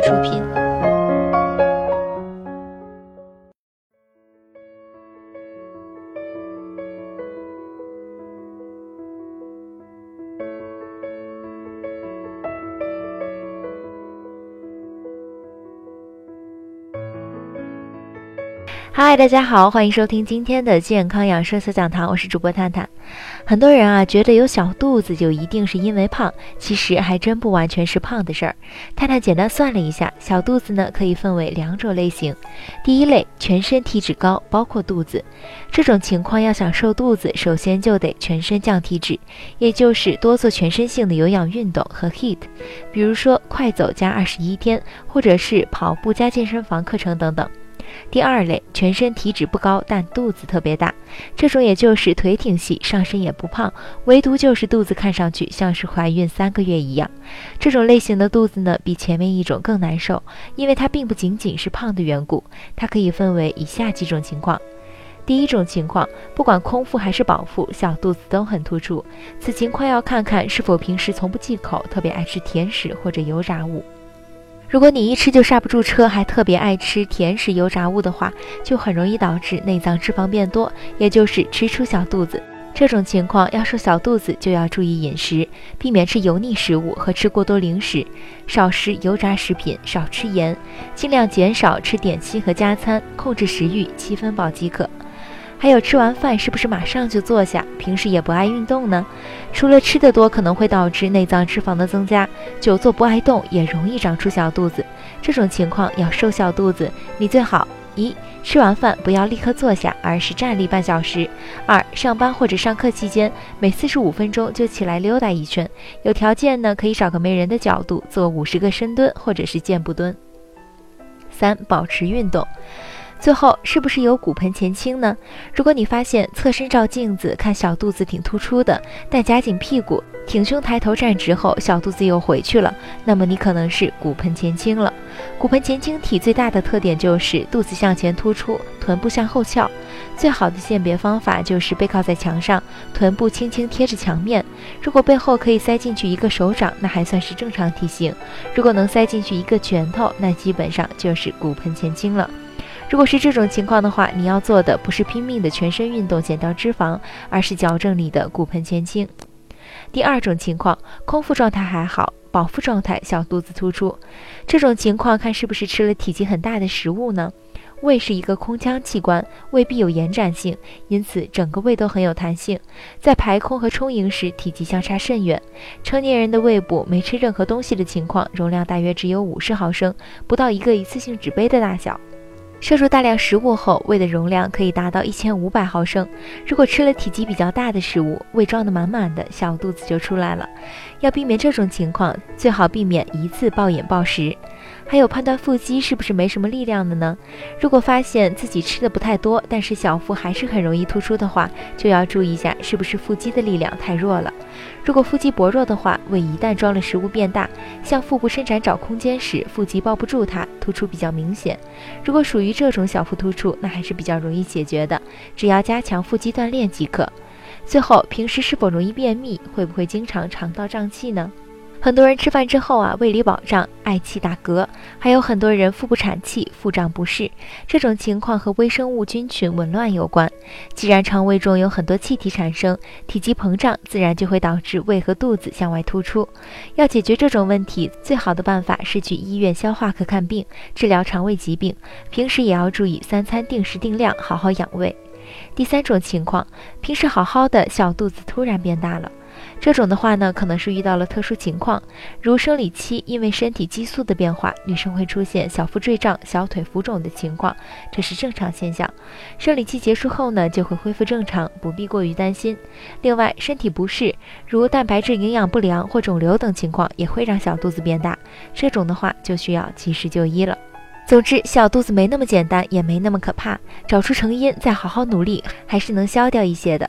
出品。嗨，大家好，欢迎收听今天的健康养生小讲堂，我是主播探探。很多人啊觉得有小肚子就一定是因为胖，其实还真不完全是胖的事儿。太太简单算了一下，小肚子呢可以分为两种类型。第一类，全身体脂高，包括肚子。这种情况要想瘦肚子，首先就得全身降体脂，也就是多做全身性的有氧运动和 HIIT，比如说快走加二十一天，或者是跑步加健身房课程等等。第二类，全身体脂不高，但肚子特别大，这种也就是腿挺细，上身也不胖，唯独就是肚子看上去像是怀孕三个月一样。这种类型的肚子呢，比前面一种更难受，因为它并不仅仅是胖的缘故。它可以分为以下几种情况：第一种情况，不管空腹还是饱腹，小肚子都很突出。此情况要看看是否平时从不忌口，特别爱吃甜食或者油炸物。如果你一吃就刹不住车，还特别爱吃甜食、油炸物的话，就很容易导致内脏脂肪变多，也就是吃出小肚子。这种情况要瘦小肚子，就要注意饮食，避免吃油腻食物和吃过多零食，少食油炸食品，少吃盐，尽量减少吃点心和加餐，控制食欲，七分饱即可。还有吃完饭是不是马上就坐下？平时也不爱运动呢？除了吃的多可能会导致内脏脂肪的增加，久坐不爱动也容易长出小肚子。这种情况要瘦小肚子，你最好一吃完饭不要立刻坐下，而是站立半小时；二上班或者上课期间每四十五分钟就起来溜达一圈，有条件呢可以找个没人的角度做五十个深蹲或者是箭步蹲。三保持运动。最后是不是有骨盆前倾呢？如果你发现侧身照镜子看小肚子挺突出的，但夹紧屁股、挺胸抬头站直后，小肚子又回去了，那么你可能是骨盆前倾了。骨盆前倾体最大的特点就是肚子向前突出，臀部向后翘。最好的鉴别方法就是背靠在墙上，臀部轻轻贴着墙面。如果背后可以塞进去一个手掌，那还算是正常体型；如果能塞进去一个拳头，那基本上就是骨盆前倾了。如果是这种情况的话，你要做的不是拼命的全身运动减掉脂肪，而是矫正你的骨盆前倾。第二种情况，空腹状态还好，饱腹状态小肚子突出，这种情况看是不是吃了体积很大的食物呢？胃是一个空腔器官，胃壁有延展性，因此整个胃都很有弹性，在排空和充盈时体积相差甚远。成年人的胃部没吃任何东西的情况，容量大约只有五十毫升，不到一个一次性纸杯的大小。摄入大量食物后，胃的容量可以达到一千五百毫升。如果吃了体积比较大的食物，胃装得满满的，小肚子就出来了。要避免这种情况，最好避免一次暴饮暴食。还有判断腹肌是不是没什么力量的呢？如果发现自己吃的不太多，但是小腹还是很容易突出的话，就要注意一下是不是腹肌的力量太弱了。如果腹肌薄弱的话，胃一旦装了食物变大，向腹部伸展找空间时，腹肌抱不住它，突出比较明显。如果属于这种小腹突出，那还是比较容易解决的，只要加强腹肌锻炼即可。最后，平时是否容易便秘？会不会经常肠道胀气呢？很多人吃饭之后啊，胃里饱胀，嗳气打嗝，还有很多人腹部产气、腹胀不适。这种情况和微生物菌群紊乱有关。既然肠胃中有很多气体产生，体积膨胀，自然就会导致胃和肚子向外突出。要解决这种问题，最好的办法是去医院消化科看病，治疗肠胃疾病。平时也要注意三餐定时定量，好好养胃。第三种情况，平时好好的小肚子突然变大了。这种的话呢，可能是遇到了特殊情况，如生理期，因为身体激素的变化，女生会出现小腹坠胀、小腿浮肿的情况，这是正常现象。生理期结束后呢，就会恢复正常，不必过于担心。另外，身体不适，如蛋白质营养不良或肿瘤等情况，也会让小肚子变大，这种的话就需要及时就医了。总之，小肚子没那么简单，也没那么可怕，找出成因，再好好努力，还是能消掉一些的。